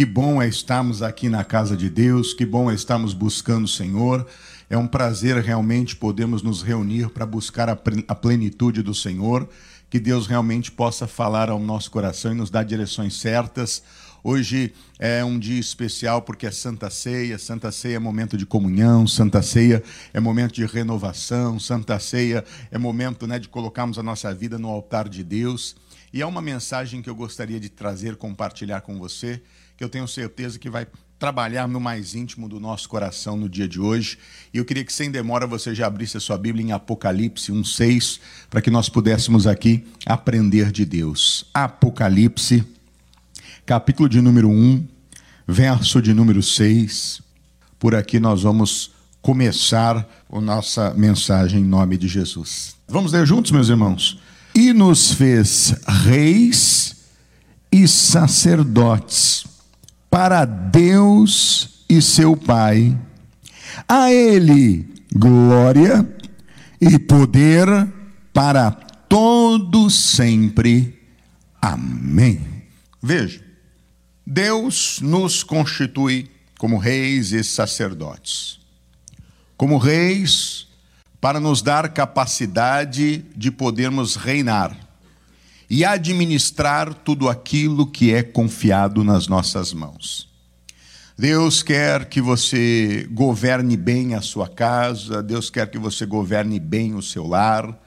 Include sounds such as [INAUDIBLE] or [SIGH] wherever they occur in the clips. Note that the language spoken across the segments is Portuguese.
Que bom é estarmos aqui na casa de Deus, que bom é estarmos buscando o Senhor. É um prazer realmente podermos nos reunir para buscar a plenitude do Senhor, que Deus realmente possa falar ao nosso coração e nos dar direções certas. Hoje é um dia especial porque é Santa Ceia. Santa Ceia é momento de comunhão, Santa Ceia é momento de renovação, Santa Ceia é momento né, de colocarmos a nossa vida no altar de Deus. E é uma mensagem que eu gostaria de trazer, compartilhar com você, que eu tenho certeza que vai trabalhar no mais íntimo do nosso coração no dia de hoje. E eu queria que, sem demora, você já abrisse a sua Bíblia em Apocalipse 1,6, para que nós pudéssemos aqui aprender de Deus. Apocalipse, capítulo de número 1, verso de número 6. Por aqui nós vamos começar a nossa mensagem em nome de Jesus. Vamos ler juntos, meus irmãos? E nos fez reis e sacerdotes para Deus e seu Pai. A Ele glória e poder para todos sempre. Amém. Veja, Deus nos constitui como reis e sacerdotes. Como reis, para nos dar capacidade de podermos reinar e administrar tudo aquilo que é confiado nas nossas mãos. Deus quer que você governe bem a sua casa, Deus quer que você governe bem o seu lar,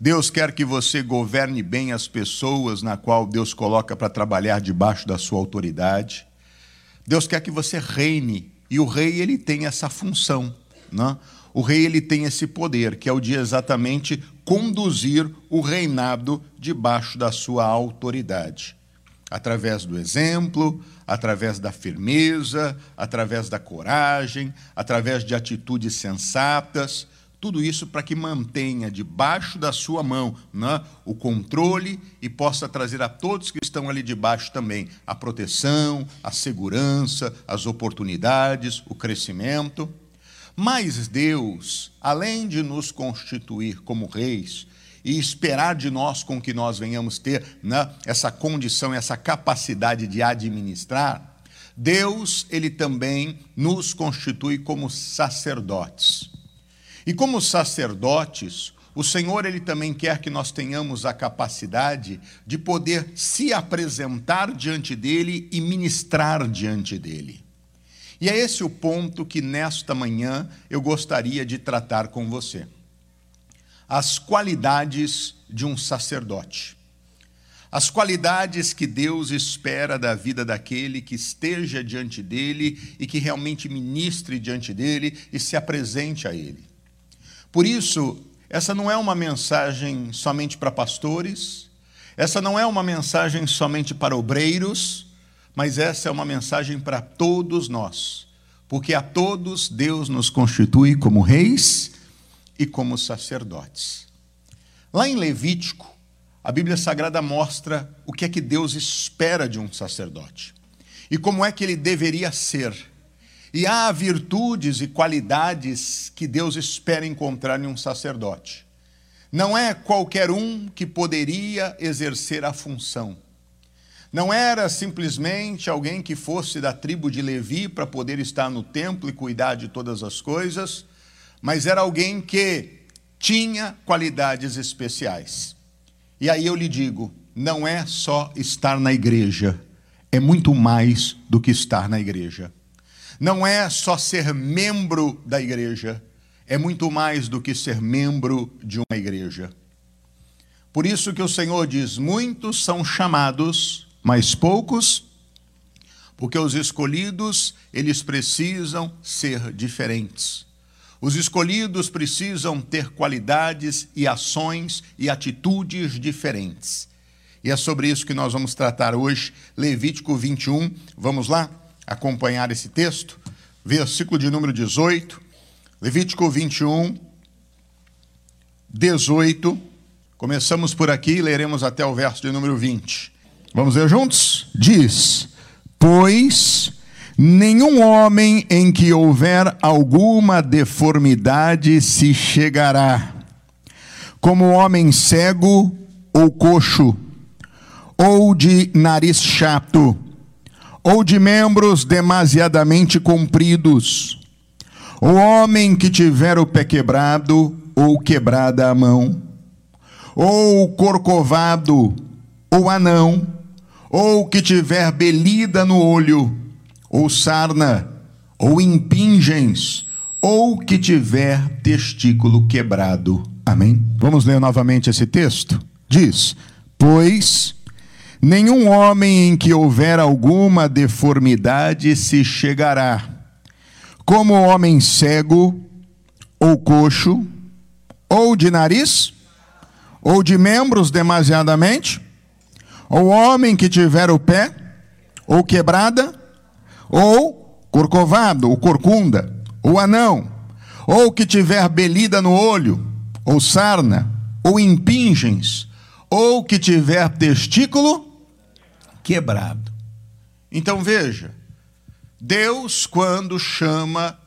Deus quer que você governe bem as pessoas na qual Deus coloca para trabalhar debaixo da sua autoridade. Deus quer que você reine, e o rei ele tem essa função, não? Né? O rei ele tem esse poder, que é o de exatamente conduzir o reinado debaixo da sua autoridade. Através do exemplo, através da firmeza, através da coragem, através de atitudes sensatas, tudo isso para que mantenha debaixo da sua mão né, o controle e possa trazer a todos que estão ali debaixo também a proteção, a segurança, as oportunidades, o crescimento. Mas Deus, além de nos constituir como reis e esperar de nós com que nós venhamos ter né, essa condição, essa capacidade de administrar, Deus, ele também nos constitui como sacerdotes. E como sacerdotes, o Senhor ele também quer que nós tenhamos a capacidade de poder se apresentar diante dele e ministrar diante dele. E é esse o ponto que nesta manhã eu gostaria de tratar com você. As qualidades de um sacerdote. As qualidades que Deus espera da vida daquele que esteja diante dele e que realmente ministre diante dele e se apresente a ele. Por isso, essa não é uma mensagem somente para pastores, essa não é uma mensagem somente para obreiros, mas essa é uma mensagem para todos nós, porque a todos Deus nos constitui como reis e como sacerdotes. Lá em Levítico, a Bíblia Sagrada mostra o que é que Deus espera de um sacerdote e como é que ele deveria ser. E há virtudes e qualidades que Deus espera encontrar em um sacerdote. Não é qualquer um que poderia exercer a função. Não era simplesmente alguém que fosse da tribo de Levi para poder estar no templo e cuidar de todas as coisas, mas era alguém que tinha qualidades especiais. E aí eu lhe digo: não é só estar na igreja, é muito mais do que estar na igreja. Não é só ser membro da igreja, é muito mais do que ser membro de uma igreja. Por isso que o Senhor diz: muitos são chamados, mas poucos, porque os escolhidos, eles precisam ser diferentes. Os escolhidos precisam ter qualidades e ações e atitudes diferentes. E é sobre isso que nós vamos tratar hoje, Levítico 21. Vamos lá acompanhar esse texto? Versículo de número 18. Levítico 21, 18. Começamos por aqui e leremos até o verso de número 20. Vamos ler juntos? Diz: Pois nenhum homem em que houver alguma deformidade se chegará, como homem cego ou coxo, ou de nariz chato, ou de membros demasiadamente compridos. O homem que tiver o pé quebrado ou quebrada a mão, ou corcovado ou anão, ou que tiver belida no olho, ou sarna, ou impingens, ou que tiver testículo quebrado. Amém? Vamos ler novamente esse texto? Diz: Pois nenhum homem em que houver alguma deformidade se chegará, como homem cego, ou coxo, ou de nariz, ou de membros demasiadamente, ou homem que tiver o pé, ou quebrada, ou corcovado, ou corcunda, ou anão, ou que tiver belida no olho, ou sarna, ou impingens, ou que tiver testículo quebrado. Então veja, Deus, quando chama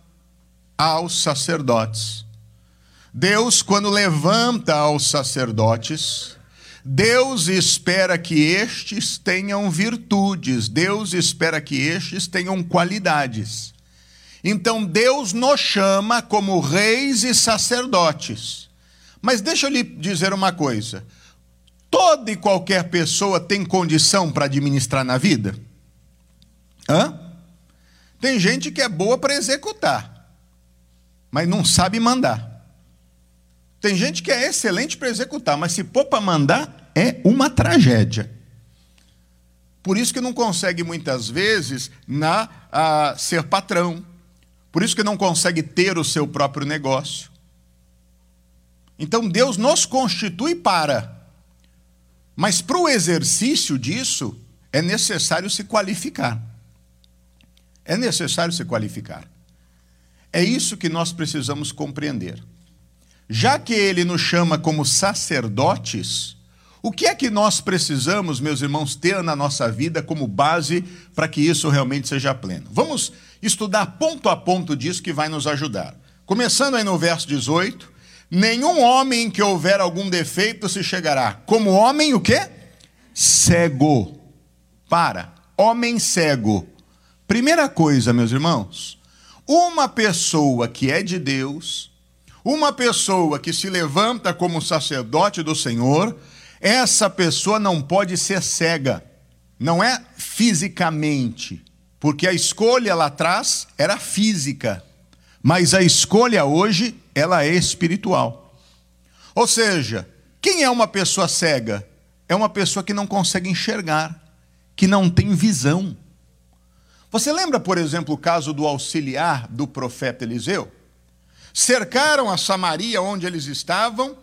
aos sacerdotes, Deus, quando levanta aos sacerdotes, Deus espera que estes tenham virtudes, Deus espera que estes tenham qualidades. Então Deus nos chama como reis e sacerdotes. Mas deixa eu lhe dizer uma coisa: toda e qualquer pessoa tem condição para administrar na vida? Hã? Tem gente que é boa para executar, mas não sabe mandar. Tem gente que é excelente para executar, mas se pôr para mandar, é uma tragédia. Por isso que não consegue muitas vezes na a, ser patrão. Por isso que não consegue ter o seu próprio negócio. Então Deus nos constitui para. Mas para o exercício disso é necessário se qualificar. É necessário se qualificar. É isso que nós precisamos compreender. Já que ele nos chama como sacerdotes, o que é que nós precisamos, meus irmãos, ter na nossa vida como base para que isso realmente seja pleno? Vamos estudar ponto a ponto disso que vai nos ajudar. Começando aí no verso 18: Nenhum homem que houver algum defeito se chegará. Como homem, o quê? Cego. Para. Homem cego. Primeira coisa, meus irmãos, uma pessoa que é de Deus, uma pessoa que se levanta como sacerdote do Senhor, essa pessoa não pode ser cega. Não é fisicamente, porque a escolha lá atrás era física, mas a escolha hoje ela é espiritual. Ou seja, quem é uma pessoa cega? É uma pessoa que não consegue enxergar, que não tem visão. Você lembra, por exemplo, o caso do auxiliar do profeta Eliseu? Cercaram a Samaria onde eles estavam.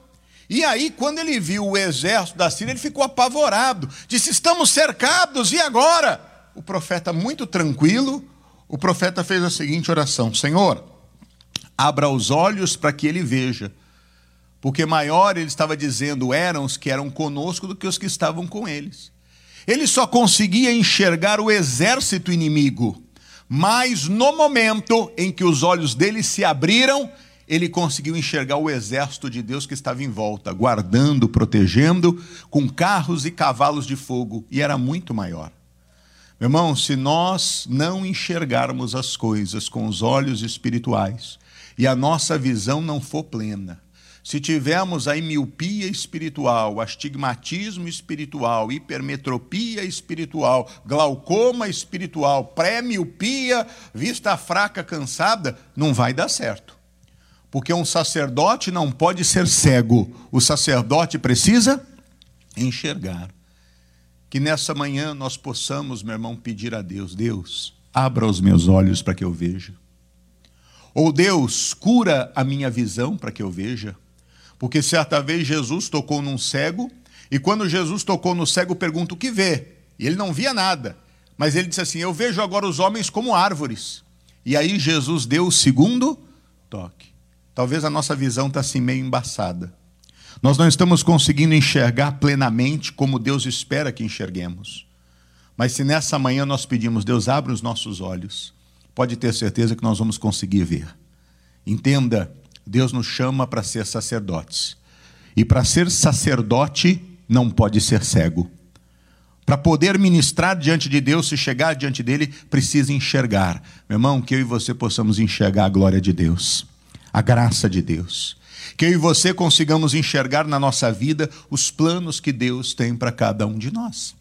E aí, quando ele viu o exército da Síria, ele ficou apavorado. Disse: Estamos cercados, e agora? O profeta, muito tranquilo, o profeta fez a seguinte oração: Senhor, abra os olhos para que ele veja. Porque maior, ele estava dizendo, eram os que eram conosco do que os que estavam com eles. Ele só conseguia enxergar o exército inimigo. Mas no momento em que os olhos dele se abriram, ele conseguiu enxergar o exército de Deus que estava em volta, guardando, protegendo, com carros e cavalos de fogo, e era muito maior. Meu irmão, se nós não enxergarmos as coisas com os olhos espirituais e a nossa visão não for plena, se tivermos a miopia espiritual, astigmatismo espiritual, hipermetropia espiritual, glaucoma espiritual, pré-miopia, vista fraca, cansada, não vai dar certo. Porque um sacerdote não pode ser cego, o sacerdote precisa enxergar. Que nessa manhã nós possamos, meu irmão, pedir a Deus: Deus, abra os meus olhos para que eu veja. Ou Deus, cura a minha visão para que eu veja. Porque certa vez Jesus tocou num cego, e quando Jesus tocou no cego, pergunta o que vê. E ele não via nada. Mas ele disse assim: Eu vejo agora os homens como árvores. E aí Jesus deu o segundo toque. Talvez a nossa visão está assim meio embaçada. Nós não estamos conseguindo enxergar plenamente como Deus espera que enxerguemos. Mas se nessa manhã nós pedimos, Deus, abre os nossos olhos, pode ter certeza que nós vamos conseguir ver. Entenda Deus nos chama para ser sacerdotes. E para ser sacerdote, não pode ser cego. Para poder ministrar diante de Deus, se chegar diante dele, precisa enxergar. Meu irmão, que eu e você possamos enxergar a glória de Deus, a graça de Deus. Que eu e você consigamos enxergar na nossa vida os planos que Deus tem para cada um de nós.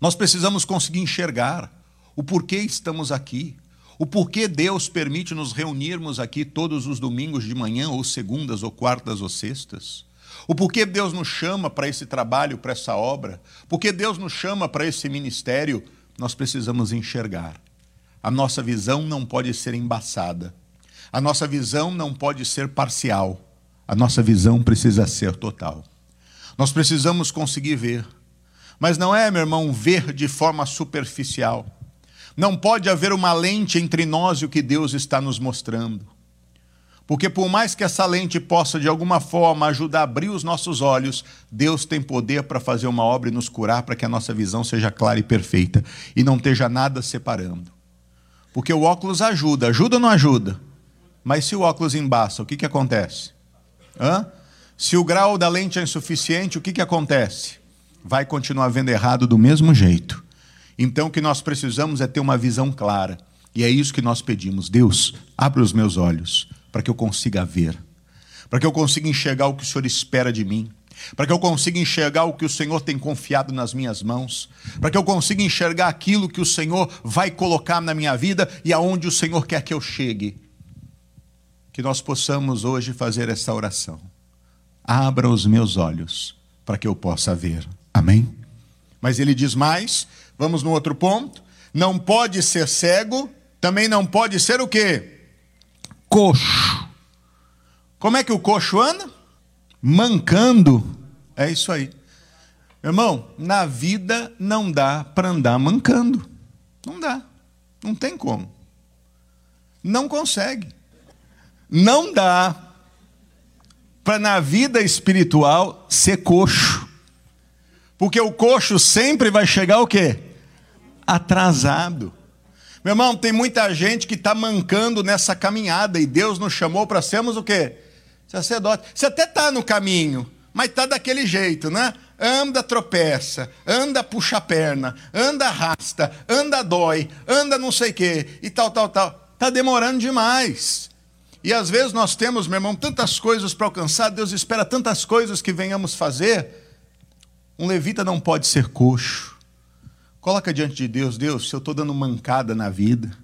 Nós precisamos conseguir enxergar o porquê estamos aqui, o porquê Deus permite nos reunirmos aqui todos os domingos de manhã, ou segundas, ou quartas, ou sextas. O porquê Deus nos chama para esse trabalho, para essa obra, porque Deus nos chama para esse ministério, nós precisamos enxergar. A nossa visão não pode ser embaçada. A nossa visão não pode ser parcial. A nossa visão precisa ser total. Nós precisamos conseguir ver. Mas não é, meu irmão, ver de forma superficial. Não pode haver uma lente entre nós e o que Deus está nos mostrando. Porque por mais que essa lente possa de alguma forma ajudar a abrir os nossos olhos, Deus tem poder para fazer uma obra e nos curar para que a nossa visão seja clara e perfeita e não esteja nada separando. Porque o óculos ajuda, ajuda ou não ajuda? Mas se o óculos embaça, o que, que acontece? Hã? Se o grau da lente é insuficiente, o que, que acontece? Vai continuar vendo errado do mesmo jeito. Então, o que nós precisamos é ter uma visão clara. E é isso que nós pedimos. Deus, abre os meus olhos para que eu consiga ver, para que eu consiga enxergar o que o Senhor espera de mim, para que eu consiga enxergar o que o Senhor tem confiado nas minhas mãos, para que eu consiga enxergar aquilo que o Senhor vai colocar na minha vida e aonde o Senhor quer que eu chegue. Que nós possamos hoje fazer essa oração. Abra os meus olhos para que eu possa ver. Amém? Mas ele diz mais, Vamos no outro ponto. Não pode ser cego, também não pode ser o quê? Coxo. Como é que o coxo anda? Mancando. É isso aí. Irmão, na vida não dá para andar mancando. Não dá. Não tem como. Não consegue. Não dá para na vida espiritual ser coxo. Porque o coxo sempre vai chegar o quê? Atrasado. Meu irmão, tem muita gente que está mancando nessa caminhada e Deus nos chamou para sermos o quê? Sacerdote. Você até está no caminho, mas está daquele jeito, né? Anda, tropeça, anda, puxa a perna, anda, arrasta, anda, dói, anda, não sei o quê, e tal, tal, tal. Está demorando demais. E às vezes nós temos, meu irmão, tantas coisas para alcançar, Deus espera tantas coisas que venhamos fazer um levita não pode ser coxo. Coloca diante de Deus, Deus, se eu estou dando mancada na vida,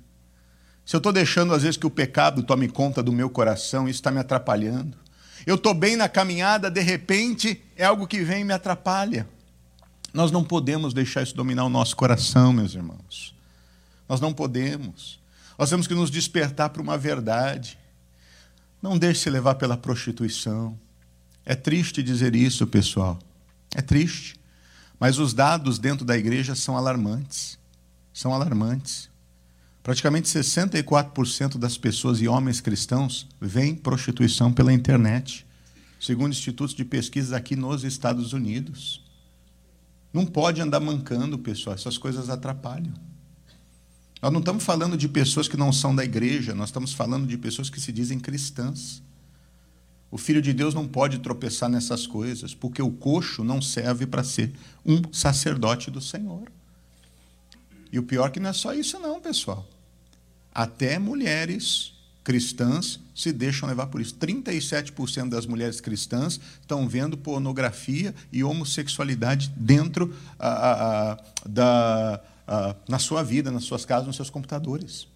se eu estou deixando às vezes que o pecado tome conta do meu coração, isso está me atrapalhando. Eu estou bem na caminhada, de repente é algo que vem e me atrapalha. Nós não podemos deixar isso dominar o nosso coração, meus irmãos. Nós não podemos. Nós temos que nos despertar para uma verdade. Não deixe se levar pela prostituição. É triste dizer isso, pessoal. É triste. Mas os dados dentro da igreja são alarmantes. São alarmantes. Praticamente 64% das pessoas e homens cristãos veem prostituição pela internet, segundo institutos de pesquisa aqui nos Estados Unidos. Não pode andar mancando, pessoal, essas coisas atrapalham. Nós não estamos falando de pessoas que não são da igreja, nós estamos falando de pessoas que se dizem cristãs. O filho de Deus não pode tropeçar nessas coisas, porque o coxo não serve para ser um sacerdote do Senhor. E o pior é que não é só isso, não, pessoal. Até mulheres cristãs se deixam levar por isso. 37% das mulheres cristãs estão vendo pornografia e homossexualidade dentro da, na sua vida, nas suas casas, nos seus computadores.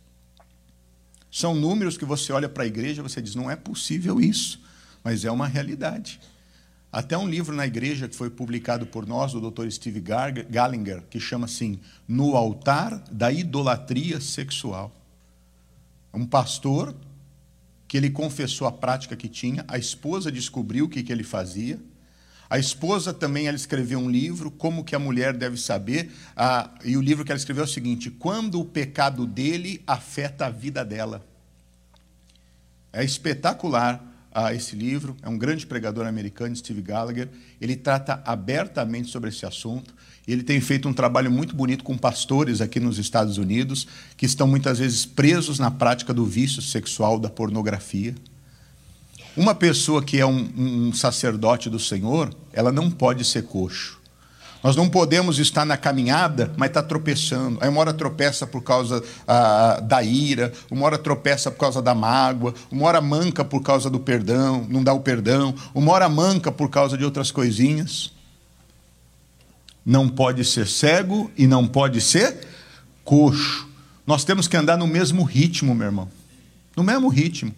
São números que você olha para a igreja e você diz: não é possível isso mas é uma realidade. Até um livro na igreja que foi publicado por nós, do Dr. Steve Gallinger, que chama assim: No Altar da Idolatria Sexual. Um pastor que ele confessou a prática que tinha, a esposa descobriu o que, que ele fazia. A esposa também ela escreveu um livro, Como que a Mulher Deve Saber, ah, e o livro que ela escreveu é o seguinte: Quando o pecado dele afeta a vida dela. É espetacular a esse livro. É um grande pregador americano, Steve Gallagher. Ele trata abertamente sobre esse assunto. Ele tem feito um trabalho muito bonito com pastores aqui nos Estados Unidos, que estão muitas vezes presos na prática do vício sexual, da pornografia. Uma pessoa que é um, um sacerdote do Senhor, ela não pode ser coxo. Nós não podemos estar na caminhada, mas está tropeçando. Aí uma hora tropeça por causa ah, da ira, uma hora tropeça por causa da mágoa, uma hora manca por causa do perdão, não dá o perdão, uma hora manca por causa de outras coisinhas. Não pode ser cego e não pode ser coxo. Nós temos que andar no mesmo ritmo, meu irmão. No mesmo ritmo.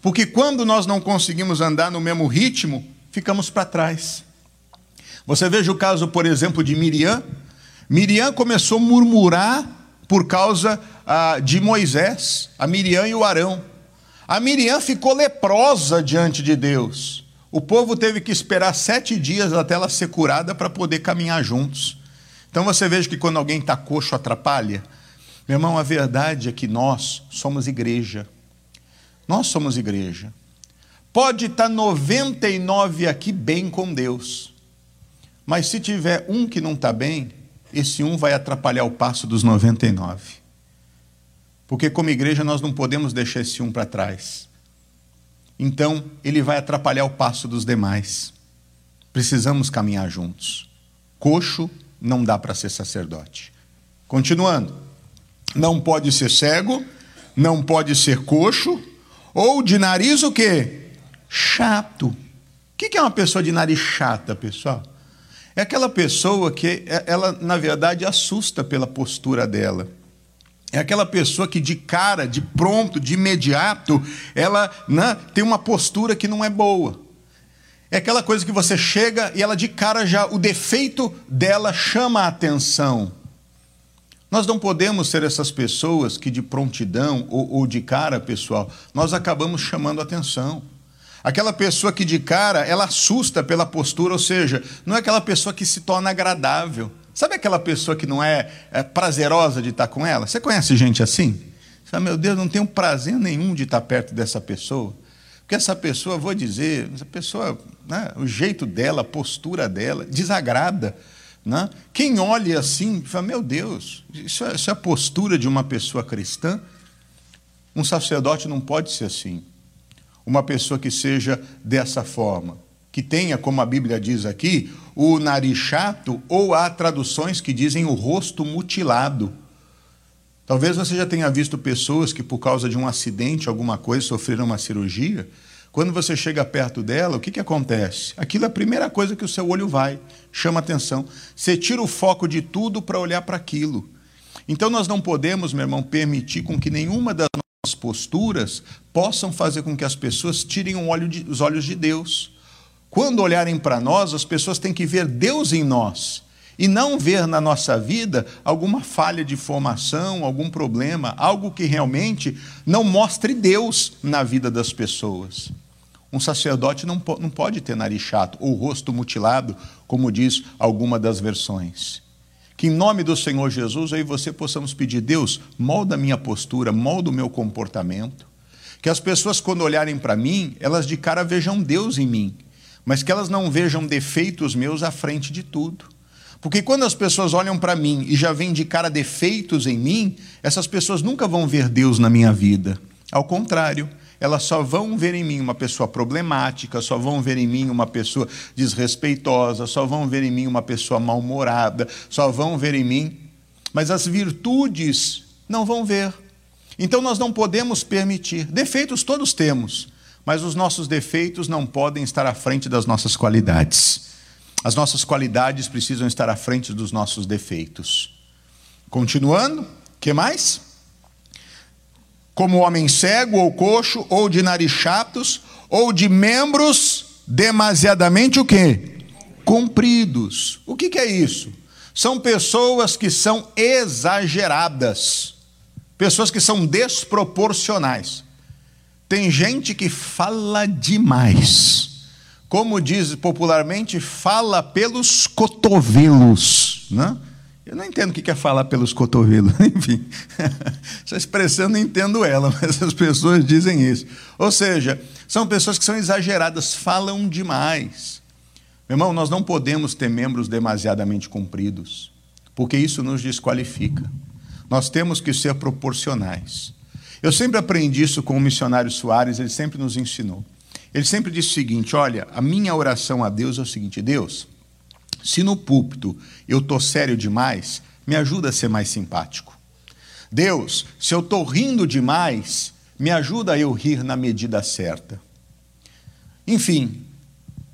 Porque quando nós não conseguimos andar no mesmo ritmo, ficamos para trás. Você veja o caso, por exemplo, de Miriam. Miriam começou a murmurar por causa ah, de Moisés, a Miriam e o Arão. A Miriam ficou leprosa diante de Deus. O povo teve que esperar sete dias até ela ser curada para poder caminhar juntos. Então você veja que quando alguém está coxo atrapalha. Meu irmão, a verdade é que nós somos igreja. Nós somos igreja. Pode estar 99 aqui bem com Deus, mas se tiver um que não está bem, esse um vai atrapalhar o passo dos 99. Porque, como igreja, nós não podemos deixar esse um para trás. Então, ele vai atrapalhar o passo dos demais. Precisamos caminhar juntos. Coxo não dá para ser sacerdote. Continuando. Não pode ser cego, não pode ser coxo, ou de nariz o quê? Chato. O que é uma pessoa de nariz chata, pessoal? É aquela pessoa que é, ela, na verdade, assusta pela postura dela. É aquela pessoa que de cara, de pronto, de imediato, ela né, tem uma postura que não é boa. É aquela coisa que você chega e ela de cara já, o defeito dela chama a atenção. Nós não podemos ser essas pessoas que de prontidão ou, ou de cara, pessoal, nós acabamos chamando atenção. Aquela pessoa que de cara, ela assusta pela postura, ou seja, não é aquela pessoa que se torna agradável. Sabe aquela pessoa que não é, é prazerosa de estar com ela? Você conhece gente assim? Você fala, meu Deus, não tenho prazer nenhum de estar perto dessa pessoa. Porque essa pessoa, vou dizer, essa pessoa, né, o jeito dela, a postura dela, desagrada. Né? Quem olha assim, fala, meu Deus, isso é, isso é a postura de uma pessoa cristã? Um sacerdote não pode ser assim. Uma pessoa que seja dessa forma. Que tenha, como a Bíblia diz aqui, o nariz chato, ou há traduções que dizem o rosto mutilado. Talvez você já tenha visto pessoas que, por causa de um acidente, alguma coisa, sofreram uma cirurgia quando você chega perto dela, o que, que acontece? Aquilo é a primeira coisa que o seu olho vai, chama atenção. Você tira o foco de tudo para olhar para aquilo. Então nós não podemos, meu irmão, permitir com que nenhuma das posturas possam fazer com que as pessoas tirem os olhos de Deus. Quando olharem para nós, as pessoas têm que ver Deus em nós e não ver na nossa vida alguma falha de formação, algum problema, algo que realmente não mostre Deus na vida das pessoas. Um sacerdote não, não pode ter nariz chato ou rosto mutilado, como diz alguma das versões. Que em nome do Senhor Jesus, e você possamos pedir, Deus, molda a minha postura, molda o meu comportamento. Que as pessoas, quando olharem para mim, elas de cara vejam Deus em mim, mas que elas não vejam defeitos meus à frente de tudo. Porque quando as pessoas olham para mim e já veem de cara defeitos em mim, essas pessoas nunca vão ver Deus na minha vida. Ao contrário, elas só vão ver em mim uma pessoa problemática, só vão ver em mim uma pessoa desrespeitosa, só vão ver em mim uma pessoa mal-humorada, só vão ver em mim, mas as virtudes não vão ver. Então nós não podemos permitir. Defeitos todos temos, mas os nossos defeitos não podem estar à frente das nossas qualidades. As nossas qualidades precisam estar à frente dos nossos defeitos. Continuando, que mais? Como homem cego ou coxo, ou de nariz chatos, ou de membros demasiadamente o quê? Compridos. O que, que é isso? São pessoas que são exageradas, pessoas que são desproporcionais. Tem gente que fala demais como diz popularmente, fala pelos cotovelos. Né? Eu não entendo o que é falar pelos cotovelos, [LAUGHS] enfim. Essa expressão eu não entendo ela, [LAUGHS] mas as pessoas dizem isso. Ou seja, são pessoas que são exageradas, falam demais. Meu irmão, nós não podemos ter membros demasiadamente compridos, porque isso nos desqualifica. Nós temos que ser proporcionais. Eu sempre aprendi isso com o missionário Soares, ele sempre nos ensinou. Ele sempre disse o seguinte: olha, a minha oração a Deus é o seguinte: Deus, se no púlpito eu estou sério demais, me ajuda a ser mais simpático. Deus, se eu estou rindo demais, me ajuda a eu rir na medida certa. Enfim,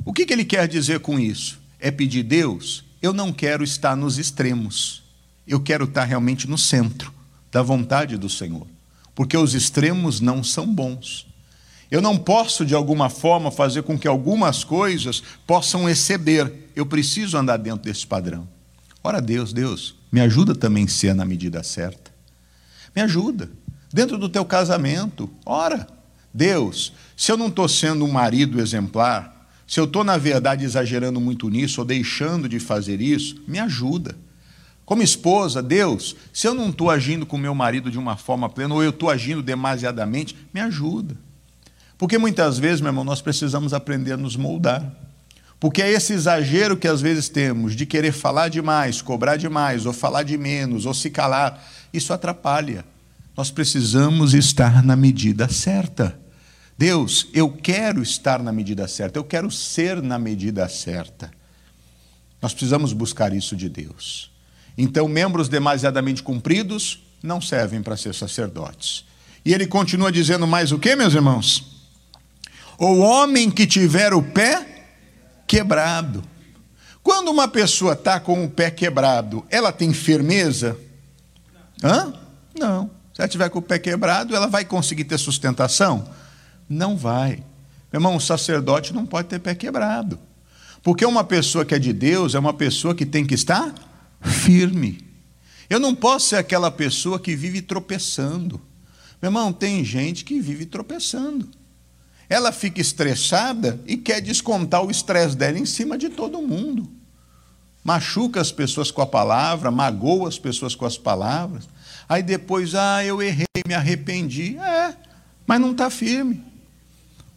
o que, que ele quer dizer com isso? É pedir, Deus, eu não quero estar nos extremos, eu quero estar realmente no centro da vontade do Senhor, porque os extremos não são bons. Eu não posso, de alguma forma, fazer com que algumas coisas possam exceder. Eu preciso andar dentro desse padrão. Ora, Deus, Deus, me ajuda também a ser na medida certa. Me ajuda. Dentro do teu casamento, ora, Deus, se eu não estou sendo um marido exemplar, se eu estou, na verdade, exagerando muito nisso ou deixando de fazer isso, me ajuda. Como esposa, Deus, se eu não estou agindo com meu marido de uma forma plena, ou eu estou agindo demasiadamente, me ajuda. Porque muitas vezes, meu irmão, nós precisamos aprender a nos moldar. Porque é esse exagero que às vezes temos de querer falar demais, cobrar demais, ou falar de menos, ou se calar, isso atrapalha. Nós precisamos estar na medida certa. Deus, eu quero estar na medida certa, eu quero ser na medida certa. Nós precisamos buscar isso de Deus. Então, membros demasiadamente cumpridos não servem para ser sacerdotes. E ele continua dizendo mais o que, meus irmãos? O homem que tiver o pé quebrado. Quando uma pessoa está com o pé quebrado, ela tem firmeza? Hã? Não. Se ela tiver com o pé quebrado, ela vai conseguir ter sustentação? Não vai. Meu irmão, o sacerdote não pode ter pé quebrado. Porque uma pessoa que é de Deus é uma pessoa que tem que estar firme. Eu não posso ser aquela pessoa que vive tropeçando. Meu irmão, tem gente que vive tropeçando. Ela fica estressada e quer descontar o estresse dela em cima de todo mundo. Machuca as pessoas com a palavra, magoa as pessoas com as palavras. Aí depois, ah, eu errei, me arrependi. É, mas não está firme.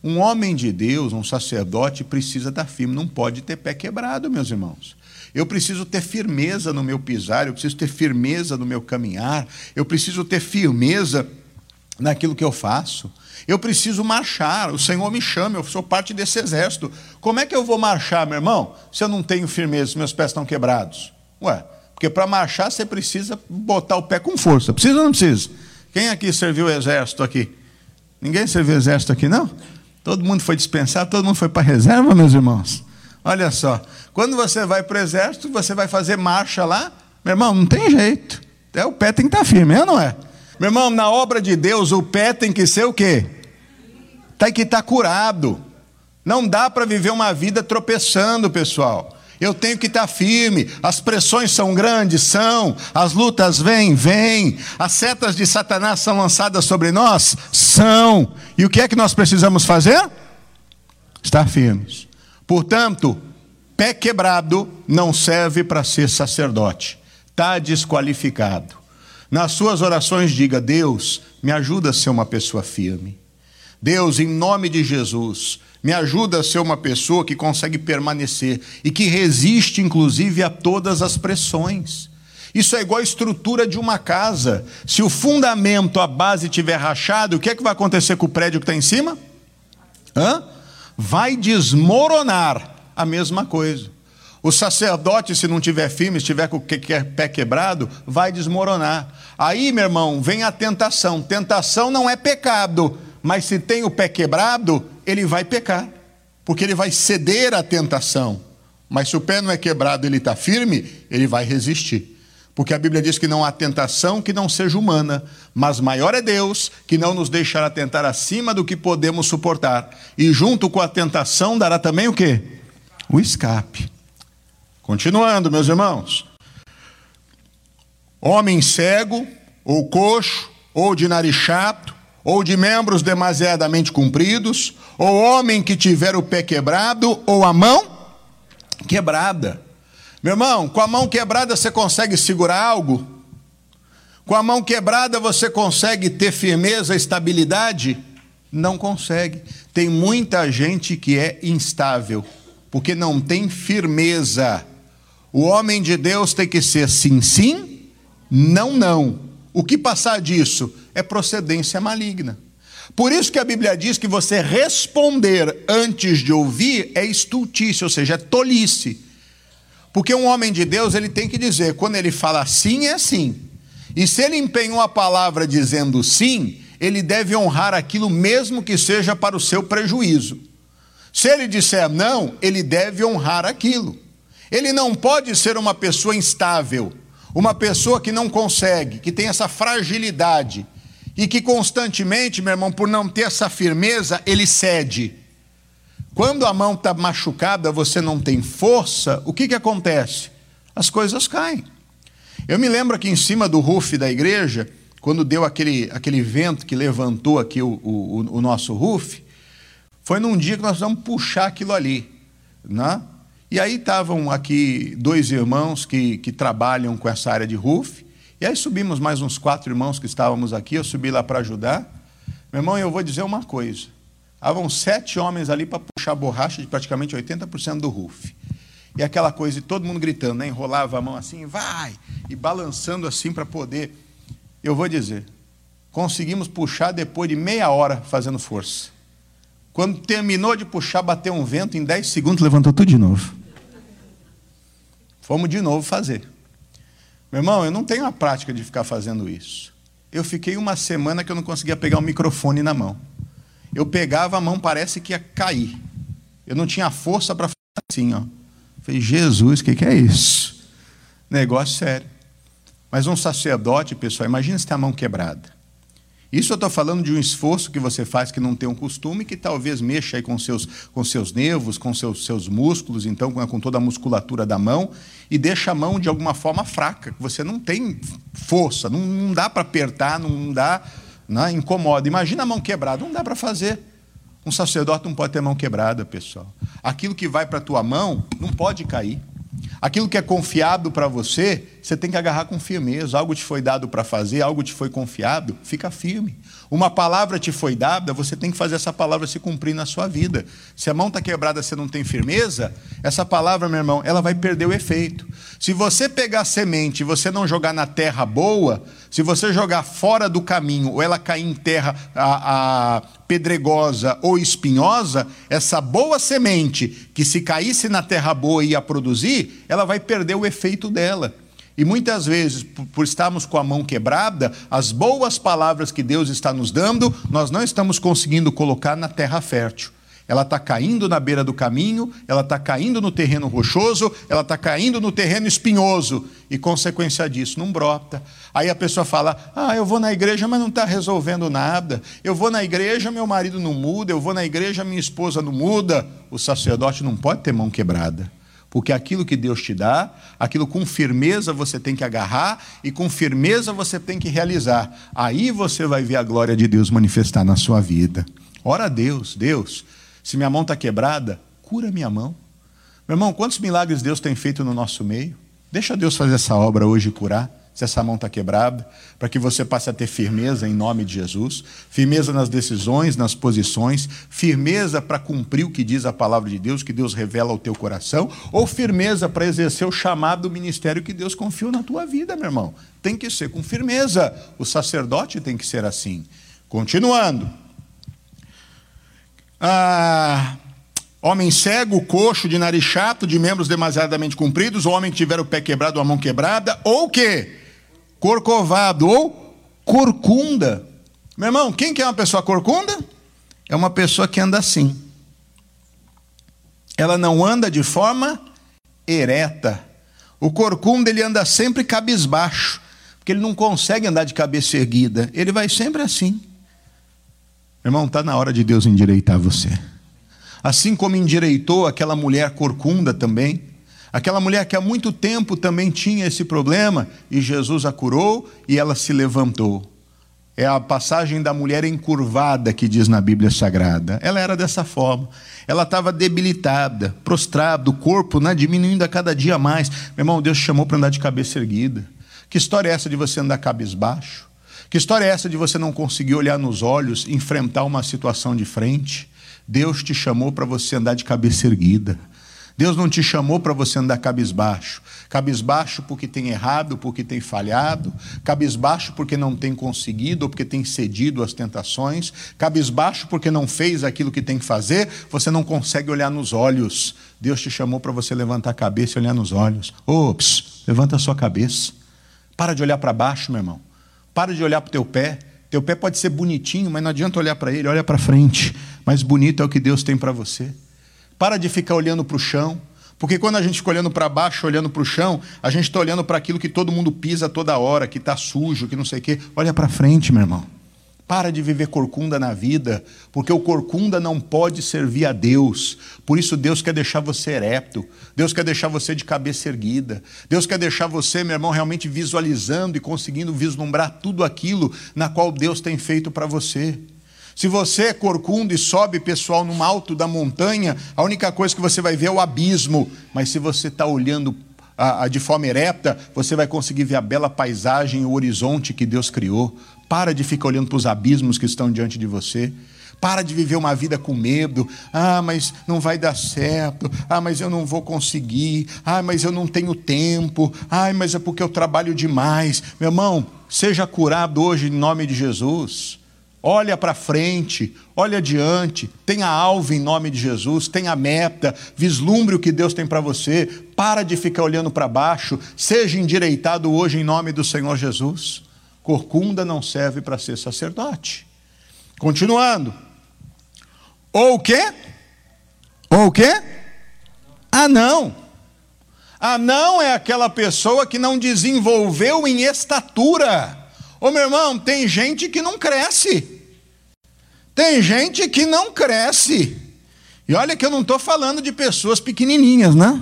Um homem de Deus, um sacerdote, precisa estar firme, não pode ter pé quebrado, meus irmãos. Eu preciso ter firmeza no meu pisar, eu preciso ter firmeza no meu caminhar, eu preciso ter firmeza naquilo que eu faço. Eu preciso marchar, o Senhor me chama, eu sou parte desse exército. Como é que eu vou marchar, meu irmão, se eu não tenho firmeza, meus pés estão quebrados? Ué, porque para marchar você precisa botar o pé com força. Precisa ou não precisa? Quem aqui serviu o exército aqui? Ninguém serviu o exército aqui, não? Todo mundo foi dispensado, todo mundo foi para a reserva, meus irmãos. Olha só, quando você vai para o exército, você vai fazer marcha lá, meu irmão, não tem jeito. É, o pé tem que estar tá firme, é ou não é? Meu irmão, na obra de Deus, o pé tem que ser o quê? Tem que estar tá curado. Não dá para viver uma vida tropeçando, pessoal. Eu tenho que estar tá firme. As pressões são grandes, são. As lutas vêm, vêm. As setas de Satanás são lançadas sobre nós, são. E o que é que nós precisamos fazer? Estar firmes. Portanto, pé quebrado não serve para ser sacerdote. Está desqualificado. Nas suas orações, diga: Deus, me ajuda a ser uma pessoa firme. Deus, em nome de Jesus, me ajuda a ser uma pessoa que consegue permanecer e que resiste, inclusive, a todas as pressões. Isso é igual a estrutura de uma casa. Se o fundamento, a base estiver rachado, o que é que vai acontecer com o prédio que está em cima? Hã? Vai desmoronar. A mesma coisa. O sacerdote, se não tiver firme, se tiver com o pé quebrado, vai desmoronar. Aí, meu irmão, vem a tentação. Tentação não é pecado, mas se tem o pé quebrado, ele vai pecar, porque ele vai ceder à tentação. Mas se o pé não é quebrado, ele está firme, ele vai resistir. Porque a Bíblia diz que não há tentação que não seja humana, mas maior é Deus, que não nos deixará tentar acima do que podemos suportar. E junto com a tentação dará também o quê? O escape. Continuando, meus irmãos. Homem cego, ou coxo, ou de nariz chato, ou de membros demasiadamente compridos, ou homem que tiver o pé quebrado, ou a mão quebrada. Meu irmão, com a mão quebrada você consegue segurar algo? Com a mão quebrada você consegue ter firmeza, estabilidade? Não consegue. Tem muita gente que é instável, porque não tem firmeza. O homem de Deus tem que ser sim, sim, não, não. O que passar disso é procedência maligna. Por isso que a Bíblia diz que você responder antes de ouvir é estultícia, ou seja, é tolice. Porque um homem de Deus, ele tem que dizer, quando ele fala sim, é sim. E se ele empenhou a palavra dizendo sim, ele deve honrar aquilo mesmo que seja para o seu prejuízo. Se ele disser não, ele deve honrar aquilo. Ele não pode ser uma pessoa instável, uma pessoa que não consegue, que tem essa fragilidade e que constantemente, meu irmão, por não ter essa firmeza, ele cede. Quando a mão está machucada, você não tem força, o que, que acontece? As coisas caem. Eu me lembro aqui em cima do roof da igreja, quando deu aquele, aquele vento que levantou aqui o, o, o nosso roof, foi num dia que nós vamos puxar aquilo ali. Né? E aí estavam aqui dois irmãos que, que trabalham com essa área de roof, e aí subimos mais uns quatro irmãos que estávamos aqui, eu subi lá para ajudar. Meu irmão, eu vou dizer uma coisa. Estavam sete homens ali para puxar borracha de praticamente 80% do roof. E aquela coisa, e todo mundo gritando, né? enrolava a mão assim, vai, e balançando assim para poder. Eu vou dizer, conseguimos puxar depois de meia hora fazendo força. Quando terminou de puxar, bateu um vento, em 10 segundos levantou tudo de novo. Fomos de novo fazer. Meu irmão, eu não tenho a prática de ficar fazendo isso. Eu fiquei uma semana que eu não conseguia pegar o microfone na mão. Eu pegava a mão, parece que ia cair. Eu não tinha força para fazer assim, ó. Falei, Jesus, o que, que é isso? Negócio sério. Mas um sacerdote, pessoal, imagina se tem a mão quebrada. Isso eu estou falando de um esforço que você faz que não tem um costume, que talvez mexa aí com seus, com seus nervos, com seus, seus músculos, então com, toda a musculatura da mão, e deixa a mão de alguma forma fraca. Você não tem força, não, não dá para apertar, não dá, não, né, incomoda. Imagina a mão quebrada, não dá para fazer. Um sacerdote não pode ter mão quebrada, pessoal. Aquilo que vai para a tua mão não pode cair. Aquilo que é confiado para você, você tem que agarrar com firmeza. Algo te foi dado para fazer, algo te foi confiado, fica firme. Uma palavra te foi dada, você tem que fazer essa palavra se cumprir na sua vida. Se a mão está quebrada, você não tem firmeza, essa palavra, meu irmão, ela vai perder o efeito. Se você pegar semente e você não jogar na terra boa, se você jogar fora do caminho ou ela cair em terra a, a pedregosa ou espinhosa, essa boa semente que se caísse na terra boa ia produzir, ela vai perder o efeito dela. E muitas vezes, por estarmos com a mão quebrada, as boas palavras que Deus está nos dando, nós não estamos conseguindo colocar na terra fértil. Ela está caindo na beira do caminho, ela está caindo no terreno rochoso, ela está caindo no terreno espinhoso. E, consequência disso, não brota. Aí a pessoa fala: Ah, eu vou na igreja, mas não está resolvendo nada. Eu vou na igreja, meu marido não muda. Eu vou na igreja, minha esposa não muda. O sacerdote não pode ter mão quebrada. Porque aquilo que Deus te dá, aquilo com firmeza você tem que agarrar e com firmeza você tem que realizar. Aí você vai ver a glória de Deus manifestar na sua vida. Ora a Deus, Deus, se minha mão está quebrada, cura minha mão. Meu irmão, quantos milagres Deus tem feito no nosso meio? Deixa Deus fazer essa obra hoje e curar se essa mão está quebrada, para que você passe a ter firmeza em nome de Jesus, firmeza nas decisões, nas posições, firmeza para cumprir o que diz a palavra de Deus, que Deus revela ao teu coração, ou firmeza para exercer o chamado do ministério que Deus confiou na tua vida, meu irmão. Tem que ser com firmeza. O sacerdote tem que ser assim. Continuando. Ah, Homem cego, coxo, de nariz chato, de membros demasiadamente compridos, homem que tiver o pé quebrado ou a mão quebrada, ou o quê? Corcovado ou corcunda. Meu irmão, quem que é uma pessoa corcunda? É uma pessoa que anda assim. Ela não anda de forma ereta. O corcunda ele anda sempre cabisbaixo, porque ele não consegue andar de cabeça erguida. Ele vai sempre assim. Meu irmão, está na hora de Deus endireitar você. Assim como endireitou aquela mulher corcunda também, Aquela mulher que há muito tempo também tinha esse problema e Jesus a curou e ela se levantou. É a passagem da mulher encurvada que diz na Bíblia Sagrada. Ela era dessa forma. Ela estava debilitada, prostrada, o corpo né, diminuindo a cada dia mais. Meu irmão, Deus chamou para andar de cabeça erguida. Que história é essa de você andar cabisbaixo? Que história é essa de você não conseguir olhar nos olhos, enfrentar uma situação de frente? Deus te chamou para você andar de cabeça erguida. Deus não te chamou para você andar cabisbaixo. Cabisbaixo porque tem errado, porque tem falhado. Cabisbaixo porque não tem conseguido ou porque tem cedido às tentações. Cabisbaixo porque não fez aquilo que tem que fazer. Você não consegue olhar nos olhos. Deus te chamou para você levantar a cabeça e olhar nos olhos. Ops, levanta a sua cabeça. Para de olhar para baixo, meu irmão. Para de olhar para o teu pé. Teu pé pode ser bonitinho, mas não adianta olhar para ele, olha para frente. Mais bonito é o que Deus tem para você. Para de ficar olhando para o chão. Porque quando a gente fica olhando para baixo, olhando para o chão, a gente está olhando para aquilo que todo mundo pisa toda hora, que está sujo, que não sei o quê. Olha para frente, meu irmão. Para de viver corcunda na vida, porque o corcunda não pode servir a Deus. Por isso Deus quer deixar você ereto. Deus quer deixar você de cabeça erguida. Deus quer deixar você, meu irmão, realmente visualizando e conseguindo vislumbrar tudo aquilo na qual Deus tem feito para você. Se você é corcunda e sobe pessoal no alto da montanha, a única coisa que você vai ver é o abismo. Mas se você está olhando a, a, de forma ereta, você vai conseguir ver a bela paisagem, o horizonte que Deus criou. Para de ficar olhando para os abismos que estão diante de você. Para de viver uma vida com medo. Ah, mas não vai dar certo. Ah, mas eu não vou conseguir. Ah, mas eu não tenho tempo. Ah, mas é porque eu trabalho demais. Meu irmão, seja curado hoje em nome de Jesus. Olha para frente, olha adiante, tenha alvo em nome de Jesus, tenha meta, vislumbre o que Deus tem para você, para de ficar olhando para baixo, seja endireitado hoje em nome do Senhor Jesus. Corcunda não serve para ser sacerdote. Continuando. Ou o quê? Ou o quê? Anão. Anão é aquela pessoa que não desenvolveu em estatura. Ô meu irmão, tem gente que não cresce. Tem gente que não cresce. E olha que eu não estou falando de pessoas pequenininhas, né?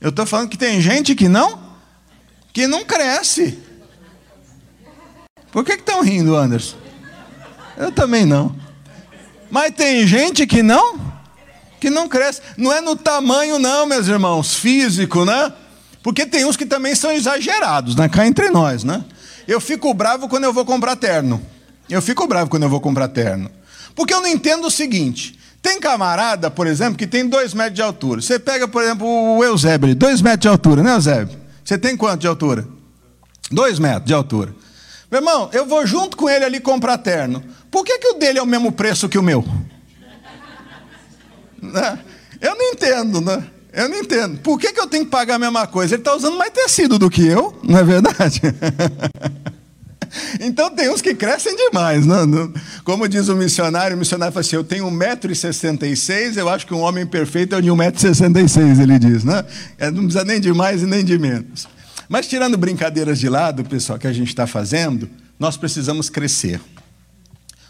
Eu estou falando que tem gente que não, que não cresce. Por que estão rindo, Anderson? Eu também não. Mas tem gente que não, que não cresce. Não é no tamanho, não, meus irmãos, físico, né? Porque tem uns que também são exagerados, né? Cá entre nós, né? Eu fico bravo quando eu vou comprar terno. Eu fico bravo quando eu vou comprar terno. Porque eu não entendo o seguinte: tem camarada, por exemplo, que tem dois metros de altura. Você pega, por exemplo, o Eusébio, dois metros de altura, né, Eusébio? Você tem quanto de altura? Dois metros de altura. Meu irmão, eu vou junto com ele ali comprar terno. Por que, que o dele é o mesmo preço que o meu? [LAUGHS] Né? Eu não entendo, né? Eu não entendo. Por que, que eu tenho que pagar a mesma coisa? Ele está usando mais tecido do que eu, não é verdade? [LAUGHS] Então tem uns que crescem demais. Não, não. Como diz o missionário, o missionário fala assim: eu tenho 1,66m, eu acho que um homem perfeito é de 1,66m, ele diz. Né? É, não precisa nem de mais e nem de menos. Mas tirando brincadeiras de lado, pessoal, que a gente está fazendo, nós precisamos crescer.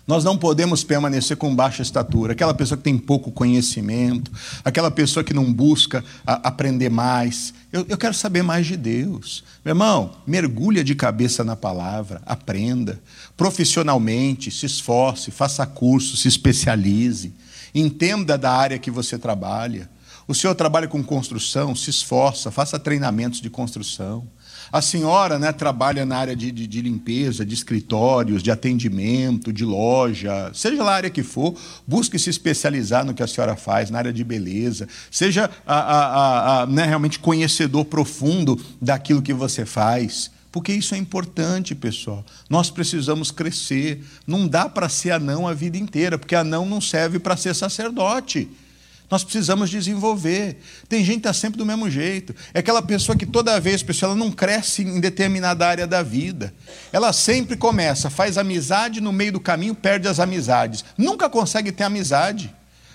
Nós não podemos permanecer com baixa estatura, aquela pessoa que tem pouco conhecimento, aquela pessoa que não busca aprender mais. Eu, eu, quero saber mais de Deus. Meu irmão, mergulha de cabeça na palavra, aprenda. Profissionalmente, se esforce, faça curso, se especialize. Entenda da área que você trabalha. O senhor trabalha com construção, se esforça, faça treinamentos de construção. A senhora né, trabalha na área de, de, de, limpeza, de escritórios, de atendimento, de loja, seja lá a área que for, busque se especializar no que a senhora faz, na área de beleza, seja a, a, a, né, realmente conhecedor profundo daquilo que você faz. Porque isso é importante, pessoal. Nós precisamos crescer. Não dá para ser anão a vida inteira, porque anão não serve para ser sacerdote. Nós precisamos desenvolver. Tem gente que está sempre do mesmo jeito. É aquela pessoa que toda vez, pessoal, ela não cresce em determinada área da vida. Ela sempre começa, faz amizade, no meio do caminho perde as amizades. Nunca consegue ter amizade.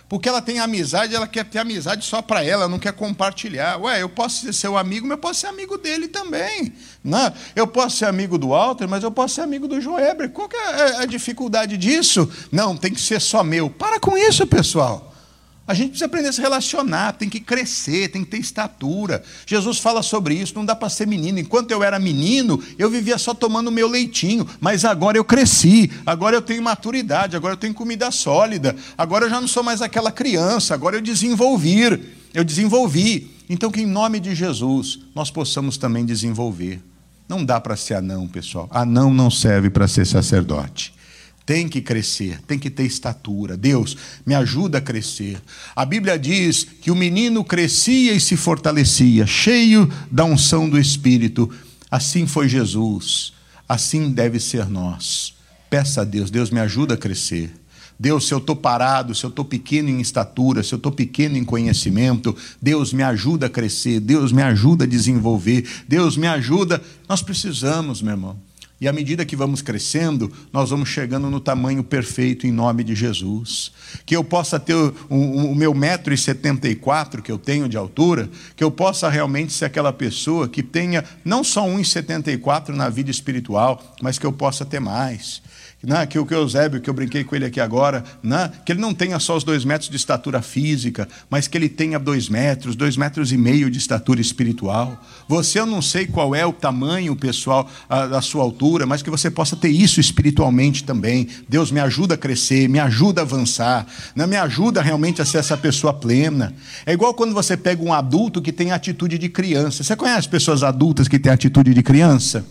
Porque ela tem amizade, ela quer ter amizade só para ela, não quer compartilhar. Ué, eu posso ser seu amigo, mas eu posso ser amigo dele também. Não? Né? Eu posso ser amigo do Walter, mas eu posso ser amigo do Joeber. Qual é a dificuldade disso? Não, tem que ser só meu. Para com isso, pessoal. A gente precisa aprender a se relacionar, tem que crescer, tem que ter estatura. Jesus fala sobre isso, não dá para ser menino. Enquanto eu era menino, eu vivia só tomando meu leitinho, mas agora eu cresci, agora eu tenho maturidade, agora eu tenho comida sólida, agora eu já não sou mais aquela criança, agora eu desenvolvi, eu desenvolvi. Então que em nome de Jesus nós possamos também desenvolver. Não dá para ser anão, pessoal. Anão não serve para ser sacerdote. Tem que crescer, tem que ter estatura. Deus, me ajuda a crescer. A Bíblia diz que o menino crescia e se fortalecia, cheio da unção do Espírito. Assim foi Jesus, assim deve ser nós. Peça a Deus, Deus me ajuda a crescer. Deus, se eu estou parado, se eu estou pequeno em estatura, se eu estou pequeno em conhecimento, Deus me ajuda a crescer, Deus me ajuda a desenvolver, Deus me ajuda. Nós precisamos, meu irmão. E à medida que vamos crescendo, nós vamos chegando no tamanho perfeito em nome de Jesus. Que eu possa ter o, o, o meu metro e setenta e quatro que eu tenho de altura, que eu possa realmente ser aquela pessoa que tenha não só um e setenta e quatro na vida espiritual, mas que eu possa ter mais né, que o que Eusébio, que eu brinquei com ele aqui agora, né, que ele não tenha só os dois metros de estatura física, mas que ele tenha dois metros, dois metros e meio de estatura espiritual. Você, eu não sei qual é o tamanho pessoal da sua altura, mas que você possa ter isso espiritualmente também. Deus me ajuda a crescer, me ajuda a avançar, né, me ajuda realmente a ser essa pessoa plena. É igual quando você pega um adulto que tem atitude de criança. Você conhece pessoas adultas que têm atitude de criança?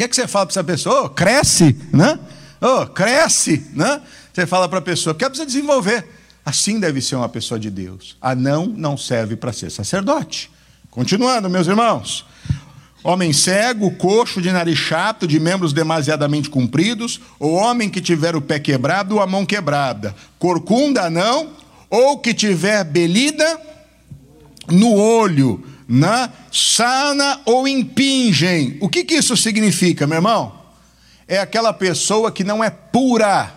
Que, é que você fala para essa pessoa? Oh, cresce, né? Oh, cresce, né? Você fala para a pessoa, que precisa desenvolver. Assim deve ser uma pessoa de Deus. A não não serve para ser sacerdote. Continuando, meus irmãos. Homem cego, coxo, de nariz chato, de membros demasiadamente compridos, ou homem que tiver o pé quebrado ou a mão quebrada, corcunda não, ou que tiver belida no olho, na sana ou impingem. O que, que isso significa, meu irmão? É aquela pessoa que não é pura.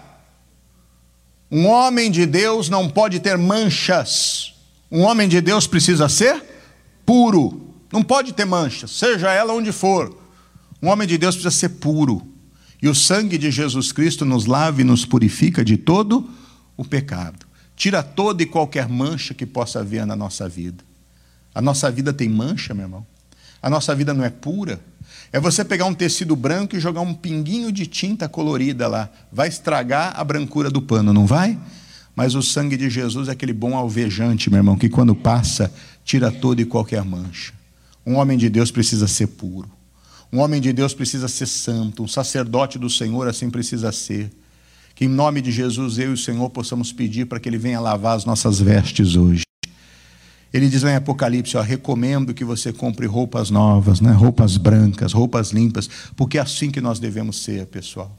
Um homem de Deus não pode ter manchas. Um homem de Deus precisa ser puro. Não pode ter manchas, seja ela onde for. Um homem de Deus precisa ser puro. E o sangue de Jesus Cristo nos lava e nos purifica de todo o pecado. Tira toda e qualquer mancha que possa haver na nossa vida. A nossa vida tem mancha, meu irmão. A nossa vida não é pura. É você pegar um tecido branco e jogar um pinguinho de tinta colorida lá. Vai estragar a brancura do pano, não vai? Mas o sangue de Jesus é aquele bom alvejante, meu irmão, que quando passa, tira toda e qualquer mancha. Um homem de Deus precisa ser puro. Um homem de Deus precisa ser santo. Um sacerdote do Senhor assim precisa ser. Que em nome de Jesus eu e o Senhor possamos pedir para que Ele venha lavar as nossas vestes hoje. Ele diz lá em Apocalipse: ó, recomendo que você compre roupas novas, né? roupas brancas, roupas limpas, porque é assim que nós devemos ser, pessoal.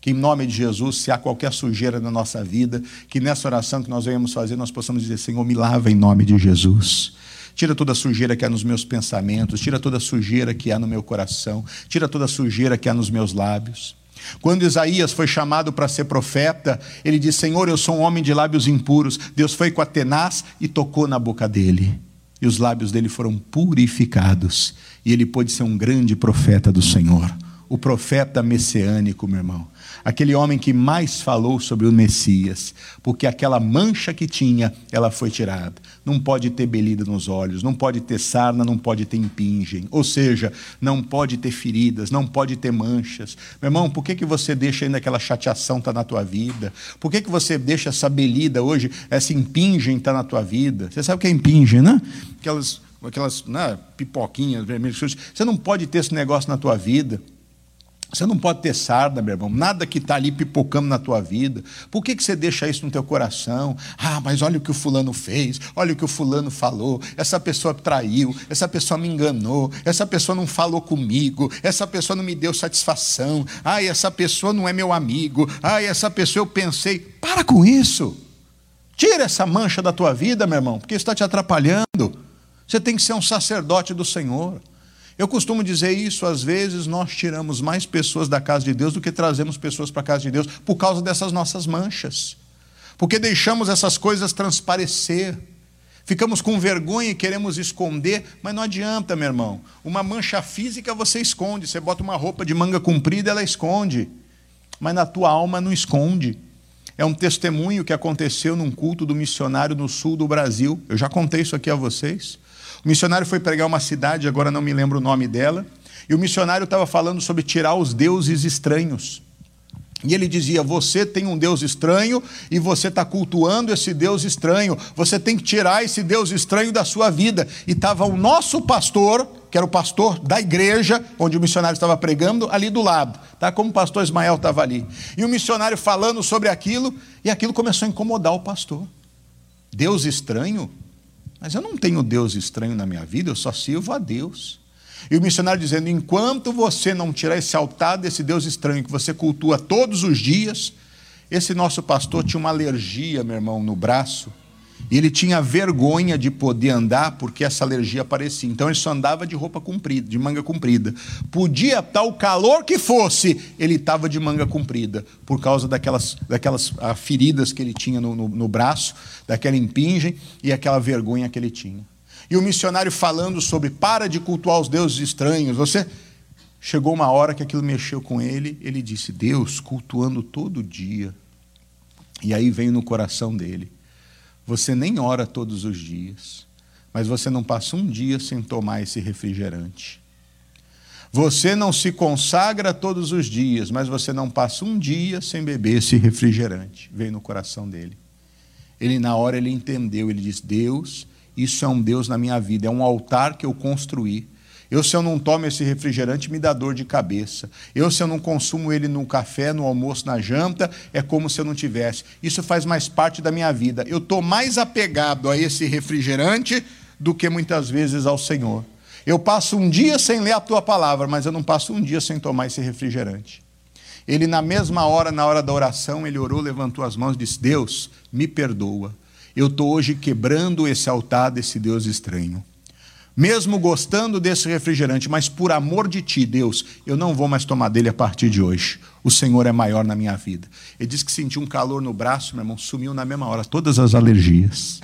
Que em nome de Jesus, se há qualquer sujeira na nossa vida, que nessa oração que nós venhamos fazer, nós possamos dizer: Senhor, me lava em nome de Jesus. Tira toda a sujeira que há nos meus pensamentos, tira toda a sujeira que há no meu coração, tira toda a sujeira que há nos meus lábios. Quando Isaías foi chamado para ser profeta, ele disse: Senhor, eu sou um homem de lábios impuros. Deus foi com a tenaz e tocou na boca dele. E os lábios dele foram purificados. E ele pôde ser um grande profeta do Senhor. O profeta messiânico, meu irmão aquele homem que mais falou sobre o Messias, porque aquela mancha que tinha, ela foi tirada. Não pode ter belida nos olhos, não pode ter sarna, não pode ter impingem, ou seja, não pode ter feridas, não pode ter manchas. Meu irmão, por que, que você deixa ainda aquela chateação estar tá na tua vida? Por que, que você deixa essa belida hoje, essa impingem estar tá na tua vida? Você sabe o que é impingem, né? Aquelas, aquelas né, pipoquinhas vermelhas. Você não pode ter esse negócio na tua vida. Você não pode ter sarda, meu irmão, nada que está ali pipocando na tua vida. Por que, que você deixa isso no teu coração? Ah, mas olha o que o fulano fez, olha o que o fulano falou, essa pessoa traiu, essa pessoa me enganou, essa pessoa não falou comigo, essa pessoa não me deu satisfação, ah, essa pessoa não é meu amigo, ah, essa pessoa eu pensei. Para com isso. Tira essa mancha da tua vida, meu irmão, porque isso está te atrapalhando. Você tem que ser um sacerdote do Senhor. Eu costumo dizer isso, às vezes nós tiramos mais pessoas da casa de Deus do que trazemos pessoas para a casa de Deus por causa dessas nossas manchas. Porque deixamos essas coisas transparecer. Ficamos com vergonha e queremos esconder, mas não adianta, meu irmão. Uma mancha física você esconde, você bota uma roupa de manga comprida, ela esconde. Mas na tua alma não esconde. É um testemunho que aconteceu num culto do missionário no sul do Brasil. Eu já contei isso aqui a vocês. O missionário foi pregar uma cidade, agora não me lembro o nome dela, e o missionário estava falando sobre tirar os deuses estranhos. E ele dizia: Você tem um Deus estranho e você está cultuando esse Deus estranho. Você tem que tirar esse Deus estranho da sua vida. E estava o nosso pastor, que era o pastor da igreja, onde o missionário estava pregando, ali do lado, tá? como o pastor Ismael estava ali. E o missionário falando sobre aquilo, e aquilo começou a incomodar o pastor. Deus estranho? Mas eu não tenho Deus estranho na minha vida, eu só sirvo a Deus. E o missionário dizendo: enquanto você não tirar esse altar desse Deus estranho que você cultua todos os dias, esse nosso pastor tinha uma alergia, meu irmão, no braço. E ele tinha vergonha de poder andar porque essa alergia aparecia. Então ele só andava de roupa comprida, de manga comprida. Podia estar o calor que fosse, ele estava de manga comprida, por causa daquelas, daquelas ah, feridas que ele tinha no, no, no braço, daquela impingem e aquela vergonha que ele tinha e o missionário falando sobre para de cultuar os deuses estranhos. Você chegou uma hora que aquilo mexeu com ele, ele disse: "Deus cultuando todo dia". E aí veio no coração dele: você nem ora todos os dias, mas você não passa um dia sem tomar esse refrigerante. Você não se consagra todos os dias, mas você não passa um dia sem beber esse refrigerante. Veio no coração dele. Ele na hora ele entendeu, ele disse: "Deus, isso é um Deus na minha vida, é um altar que eu construí. Eu, se eu não tomo esse refrigerante, me dá dor de cabeça. Eu, se eu não consumo ele no café, no almoço, na janta, é como se eu não tivesse. Isso faz mais parte da minha vida. Eu estou mais apegado a esse refrigerante do que muitas vezes ao Senhor. Eu passo um dia sem ler a tua palavra, mas eu não passo um dia sem tomar esse refrigerante. Ele, na mesma hora, na hora da oração, ele orou, levantou as mãos e disse: Deus, me perdoa eu estou hoje quebrando esse altar desse Deus estranho. Mesmo gostando desse refrigerante, mas por amor de ti, Deus, eu não vou mais tomar dele a partir de hoje. O Senhor é maior na minha vida. Ele disse que sentiu um calor no braço, meu irmão, sumiu na mesma hora, todas as alergias.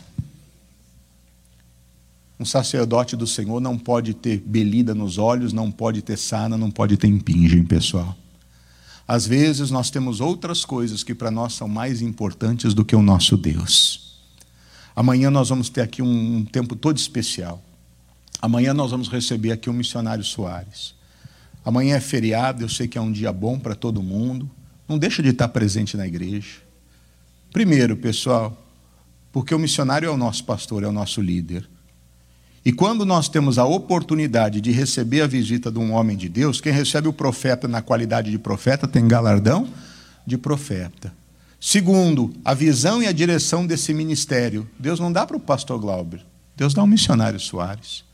Um sacerdote do Senhor não pode ter belida nos olhos, não pode ter sana, não pode ter impingem, pessoal. Às vezes nós temos outras coisas que para nós são mais importantes do que o nosso Deus. Amanhã nós vamos ter aqui um, um tempo todo especial. Amanhã nós vamos receber aqui o missionário Soares. Amanhã é feriado, eu sei que é um dia bom para todo mundo. Não deixa de estar presente na igreja. Primeiro, pessoal, porque o missionário é o nosso pastor, é o nosso líder. E quando nós temos a oportunidade de receber a visita de um homem de Deus, quem recebe o profeta na qualidade de profeta tem galardão de profeta. Segundo, a visão e a direção desse ministério. Deus não dá para o pastor Glauber, Deus dá ao missionário Soares.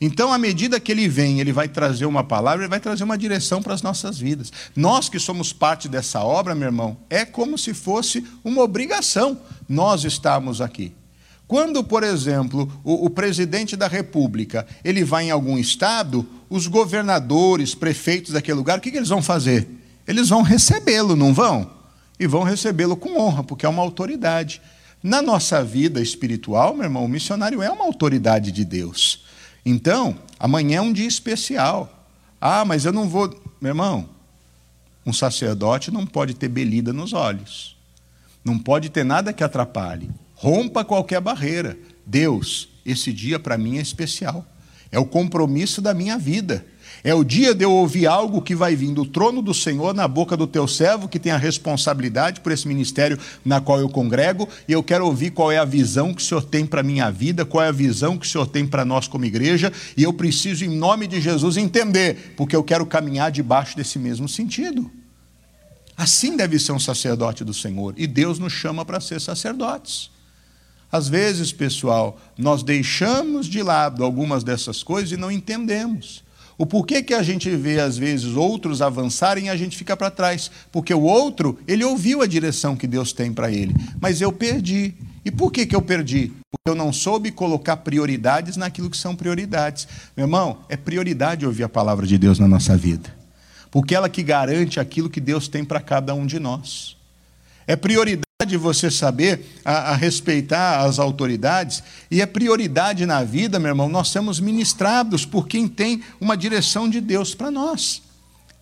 Então, à medida que ele vem, ele vai trazer uma palavra, ele vai trazer uma direção para as nossas vidas. Nós que somos parte dessa obra, meu irmão, é como se fosse uma obrigação nós estarmos aqui. Quando, por exemplo, o, o, presidente da República ele vai em algum estado, os governadores, prefeitos daquele lugar, o que, que eles vão fazer? Eles vão recebê-lo, não vão? e vão recebê-lo com honra, porque é uma autoridade. Na nossa vida espiritual, meu irmão, o missionário é uma autoridade de Deus. Então, amanhã é um dia especial. Ah, mas eu não vou. Meu irmão, um sacerdote não pode ter belida nos olhos. Não pode ter nada que atrapalhe. Rompa qualquer barreira. Deus, esse dia para mim é especial. É o compromisso da minha vida. É o dia de eu ouvir algo que vai vir do trono do Senhor na boca do teu servo, que tem a responsabilidade por esse ministério na qual eu congrego, e eu quero ouvir qual é a visão que o Senhor tem para a minha vida, qual é a visão que o Senhor tem para nós como igreja, e eu preciso, em nome de Jesus, entender, porque eu quero caminhar debaixo desse mesmo sentido. Assim deve ser um sacerdote do Senhor, e Deus nos chama para ser sacerdotes. Às vezes, pessoal, nós deixamos de lado algumas dessas coisas e não entendemos. O porquê que a gente vê, às vezes, outros avançarem e a gente fica para trás? Porque o outro, ele ouviu a direção que Deus tem para ele, mas eu perdi. E por que, que eu perdi? Porque eu não soube colocar prioridades naquilo que são prioridades. Meu irmão, é prioridade ouvir a palavra de Deus na nossa vida. Porque ela que garante aquilo que Deus tem para cada um de nós. É prioridade de você saber a, a, respeitar as autoridades e é prioridade na vida, meu irmão, nós somos ministrados por quem tem uma direção de Deus para nós.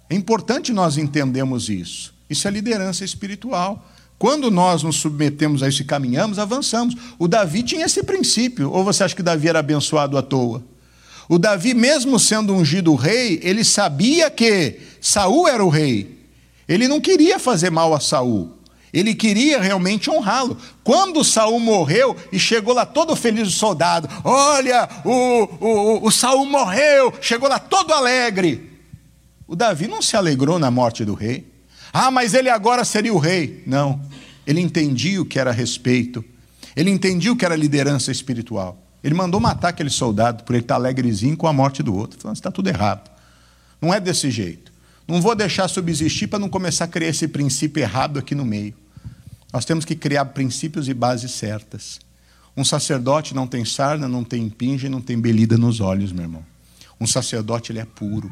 É importante nós entendermos isso. Isso é liderança espiritual. Quando nós nos submetemos a isso e caminhamos, avançamos. O Davi tinha esse princípio. Ou você acha que Davi era abençoado à toa? O Davi, mesmo sendo ungido rei, ele sabia que Saul era o rei. Ele não queria fazer mal a Saul. Ele queria realmente honrá-lo. Quando Saul morreu e chegou lá todo feliz o soldado, olha, o, o, o Saul morreu, chegou lá todo alegre. O Davi não se alegrou na morte do rei. Ah, mas ele agora seria o rei. Não. Ele entendia o que era respeito. Ele entendia o que era liderança espiritual. Ele mandou matar aquele soldado por ele estar alegrezinho com a morte do outro. Falando, está tudo errado. Não é desse jeito. Não vou deixar subsistir para não começar a criar esse princípio errado aqui no meio. Nós temos que criar princípios e bases certas. Um sacerdote não tem sarna, não tem impinge, não tem belida nos olhos, meu irmão. Um sacerdote ele é puro.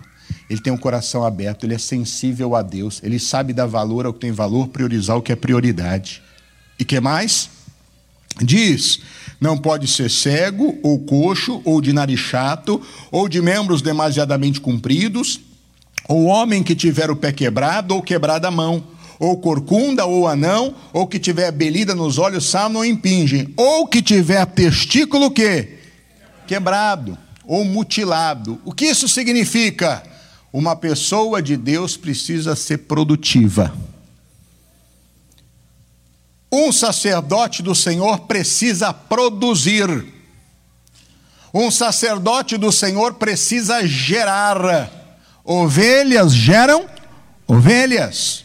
Ele tem um coração aberto, ele é sensível a Deus, ele sabe dar valor ao que tem valor, priorizar o que é prioridade. E que mais? Diz: não pode ser cego, ou coxo, ou de nariz chato, ou de membros demasiadamente compridos, ou homem que tiver o pé quebrado ou quebrada a mão, ou corcunda ou anão, ou que tiver belida nos olhos, sábado ou impingem, ou que tiver testículo que quebrado ou mutilado. O que isso significa? Uma pessoa de Deus precisa ser produtiva. Um sacerdote do Senhor precisa produzir. Um sacerdote do Senhor precisa gerar. Ovelhas geram ovelhas.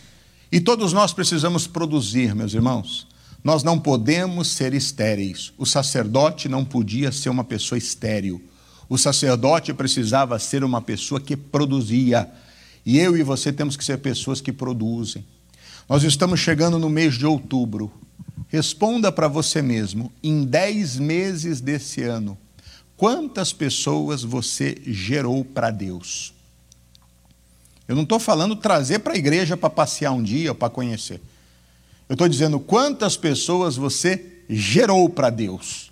E todos nós precisamos produzir, meus irmãos. Nós não podemos ser estéreis. O sacerdote não podia ser uma pessoa estéril. O sacerdote precisava ser uma pessoa que produzia. E eu e você temos que ser pessoas que produzem. Nós estamos chegando no mês de outubro. Responda para você mesmo, em dez meses desse ano, quantas pessoas você gerou para Deus? Eu não estou falando trazer para a igreja para passear um dia ou para conhecer. Eu estou dizendo quantas pessoas você gerou para Deus.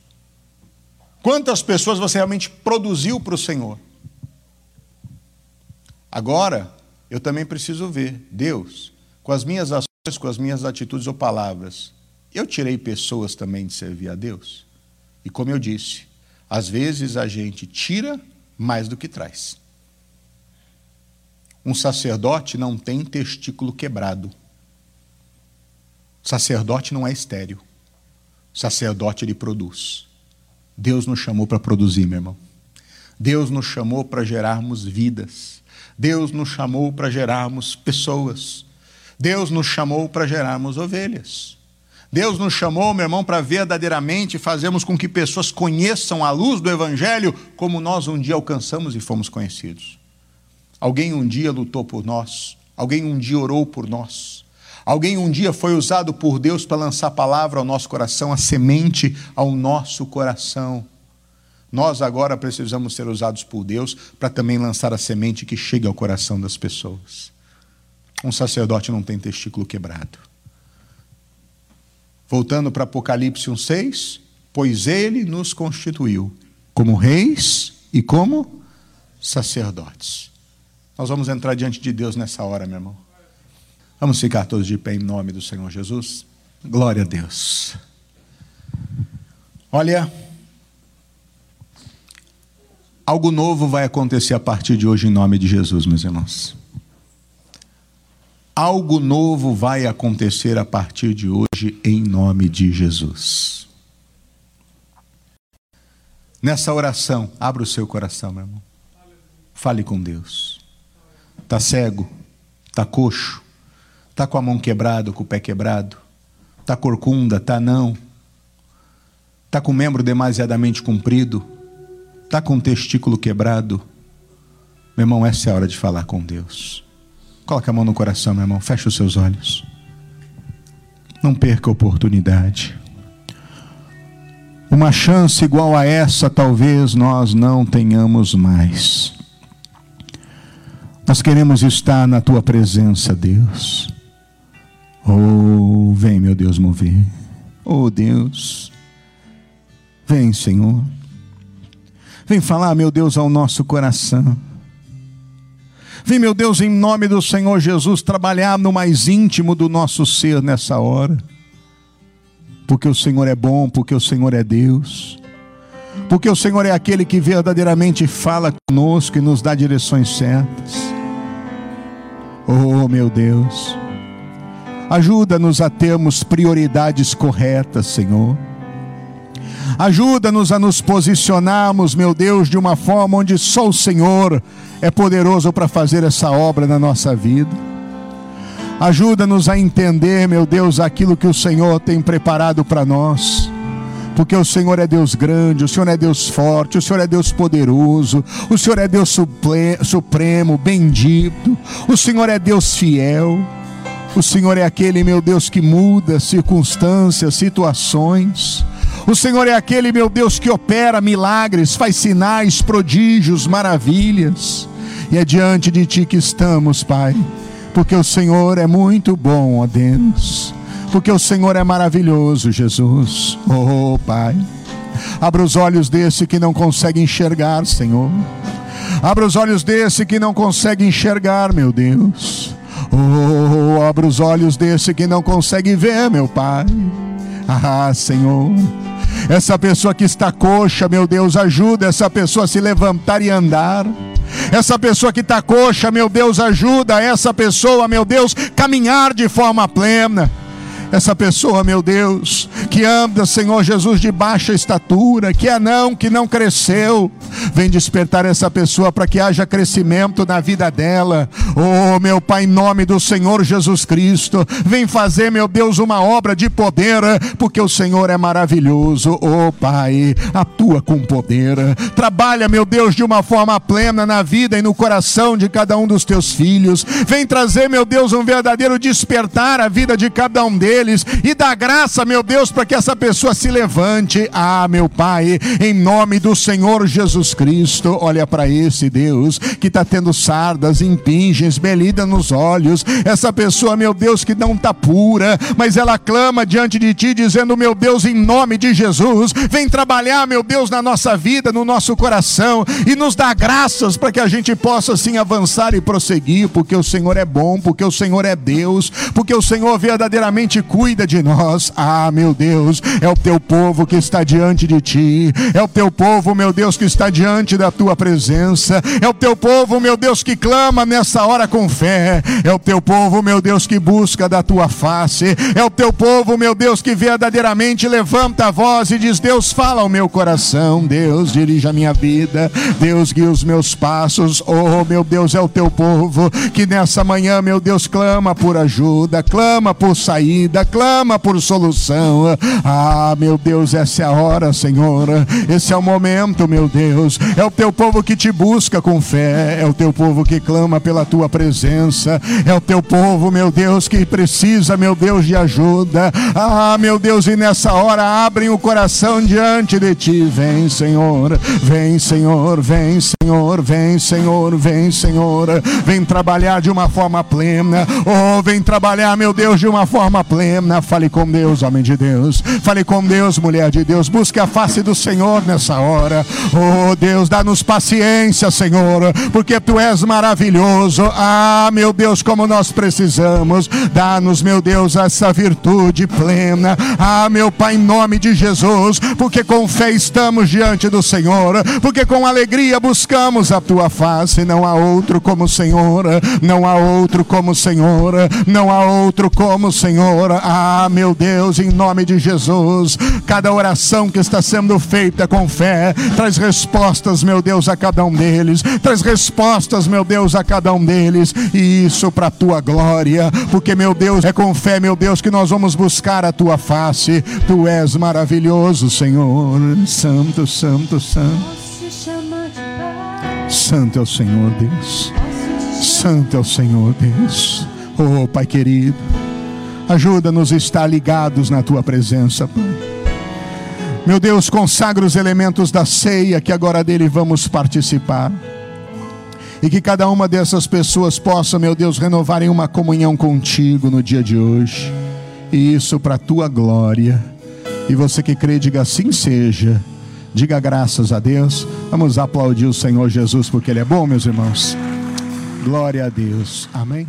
Quantas pessoas você realmente produziu para o Senhor? Agora, eu também preciso ver, Deus, com as minhas ações, com as minhas atitudes ou palavras, eu tirei pessoas também de servir a Deus? E como eu disse, às vezes a gente tira mais do que traz. Um sacerdote não tem testículo quebrado. Sacerdote não é estéreo. Sacerdote ele produz. Deus nos chamou para produzir, meu irmão. Deus nos chamou para gerarmos vidas. Deus nos chamou para gerarmos pessoas. Deus nos chamou para gerarmos ovelhas. Deus nos chamou, meu irmão, para verdadeiramente fazermos com que pessoas conheçam a luz do Evangelho como nós um dia alcançamos e fomos conhecidos. Alguém um dia lutou por nós, alguém um dia orou por nós, Alguém um dia foi usado por Deus para lançar a palavra ao nosso coração, a semente ao nosso coração. Nós agora precisamos ser usados por Deus para também lançar a semente que chegue ao coração das pessoas. Um sacerdote não tem testículo quebrado. Voltando para Apocalipse 1,6, pois ele nos constituiu como reis e como sacerdotes. Nós vamos entrar diante de Deus nessa hora, meu irmão. Vamos ficar todos de pé em nome do Senhor Jesus. Glória a Deus. Olha, algo novo vai acontecer a partir de hoje em nome de Jesus, meus irmãos. Algo novo vai acontecer a partir de hoje em nome de Jesus. Nessa oração, abra o seu coração, meu irmão. Fale com Deus. Está cego? Está coxo? Está com a mão quebrada, com o pé quebrado? Está corcunda? Está não? Está com o membro demasiadamente comprido? Está com o testículo quebrado? Meu irmão, essa é a hora de falar com Deus. Coloque a mão no coração, meu irmão. Feche os seus olhos. Não perca a oportunidade. Uma chance igual a essa talvez nós não tenhamos mais. Nós queremos estar na tua presença, Deus. Oh, vem, meu Deus, mover. Oh, Deus. Vem, Senhor. Vem falar, meu Deus, ao nosso coração. Vem, meu Deus, em nome do Senhor Jesus, trabalhar no mais íntimo do nosso ser nessa hora. Porque o Senhor é bom, porque o Senhor é Deus. Porque o Senhor é aquele que verdadeiramente fala conosco e nos dá direções certas. Oh, meu Deus. Ajuda-nos a termos prioridades corretas, Senhor. Ajuda-nos a nos posicionarmos, meu Deus, de uma forma onde só o Senhor é poderoso para fazer essa obra na nossa vida. Ajuda-nos a entender, meu Deus, aquilo que o Senhor tem preparado para nós porque o Senhor é Deus grande, o Senhor é Deus forte, o Senhor é Deus poderoso, o Senhor é Deus supremo, bendito, o Senhor é Deus fiel. O Senhor é aquele, meu Deus, que muda circunstâncias, situações. O Senhor é aquele, meu Deus, que opera milagres, faz sinais, prodígios, maravilhas. E é diante de Ti que estamos, Pai, porque o Senhor é muito bom, ó Deus porque o Senhor é maravilhoso, Jesus. Oh, Pai. Abra os olhos desse que não consegue enxergar, Senhor. Abra os olhos desse que não consegue enxergar, meu Deus. Oh, abra os olhos desse que não consegue ver, meu Pai. Ah, Senhor. Essa pessoa que está coxa, meu Deus, ajuda essa pessoa a se levantar e andar. Essa pessoa que está coxa, meu Deus, ajuda essa pessoa, meu Deus, caminhar de forma plena. Essa pessoa, meu Deus, que anda, Senhor Jesus, de baixa estatura, que é não, que não cresceu, vem despertar essa pessoa para que haja crescimento na vida dela. Oh, meu Pai, em nome do Senhor Jesus Cristo, vem fazer, meu Deus, uma obra de poder, porque o Senhor é maravilhoso. Oh, Pai, atua com poder. Trabalha, meu Deus, de uma forma plena na vida e no coração de cada um dos teus filhos. Vem trazer, meu Deus, um verdadeiro despertar à vida de cada um deles deles e dá graça, meu Deus, para que essa pessoa se levante. Ah, meu Pai, em nome do Senhor Jesus Cristo, olha para esse Deus que está tendo sardas, impingens, belida nos olhos. Essa pessoa, meu Deus, que não está pura, mas ela clama diante de Ti, dizendo: Meu Deus, em nome de Jesus, vem trabalhar, meu Deus, na nossa vida, no nosso coração e nos dá graças para que a gente possa assim avançar e prosseguir, porque o Senhor é bom, porque o Senhor é Deus, porque o Senhor verdadeiramente cuida de nós. Ah, meu Deus, é o teu povo que está diante de ti, é o teu povo, meu Deus, que está diante da tua presença, é o teu povo, meu Deus, que clama nessa hora com fé, é o teu povo, meu Deus, que busca da tua face, é o teu povo, meu Deus, que verdadeiramente levanta a voz e diz: Deus, fala ao meu coração, Deus, dirija a minha vida, Deus, guia os meus passos, oh, meu Deus, é o teu povo que nessa manhã, meu Deus, clama por ajuda, clama por saída clama por solução. Ah, meu Deus, essa é a hora, Senhor. Esse é o momento, meu Deus. É o teu povo que te busca com fé, é o teu povo que clama pela tua presença, é o teu povo, meu Deus, que precisa, meu Deus, de ajuda. Ah, meu Deus, e nessa hora abrem o coração diante de ti. Vem, Senhor, vem, Senhor, vem, Senhor, vem, Senhor, vem, Senhor. Vem trabalhar de uma forma plena. Oh, vem trabalhar, meu Deus, de uma forma plena. Fale com Deus, homem de Deus. Fale com Deus, mulher de Deus. Busque a face do Senhor nessa hora. Oh Deus, dá-nos paciência, Senhor, porque tu és maravilhoso. Ah, meu Deus, como nós precisamos. Dá-nos, meu Deus, essa virtude plena. Ah, meu Pai, em nome de Jesus, porque com fé estamos diante do Senhor, porque com alegria buscamos a tua face. Não há outro como o Senhor, não há outro como o Senhor, não há outro como o Senhor. Ah, meu Deus, em nome de Jesus, cada oração que está sendo feita com fé, traz respostas, meu Deus, a cada um deles. Traz respostas, meu Deus, a cada um deles. E isso para a tua glória, porque, meu Deus, é com fé, meu Deus, que nós vamos buscar a tua face. Tu és maravilhoso, Senhor. Santo, santo, santo. Santo é o Senhor Deus. Santo é o Senhor Deus. Oh, Pai querido. Ajuda-nos a estar ligados na tua presença, Pai. Meu Deus, consagra os elementos da ceia que agora dele vamos participar. E que cada uma dessas pessoas possa, meu Deus, renovar em uma comunhão contigo no dia de hoje. E isso para a tua glória. E você que crê, diga assim seja. Diga graças a Deus. Vamos aplaudir o Senhor Jesus porque Ele é bom, meus irmãos. Glória a Deus. Amém.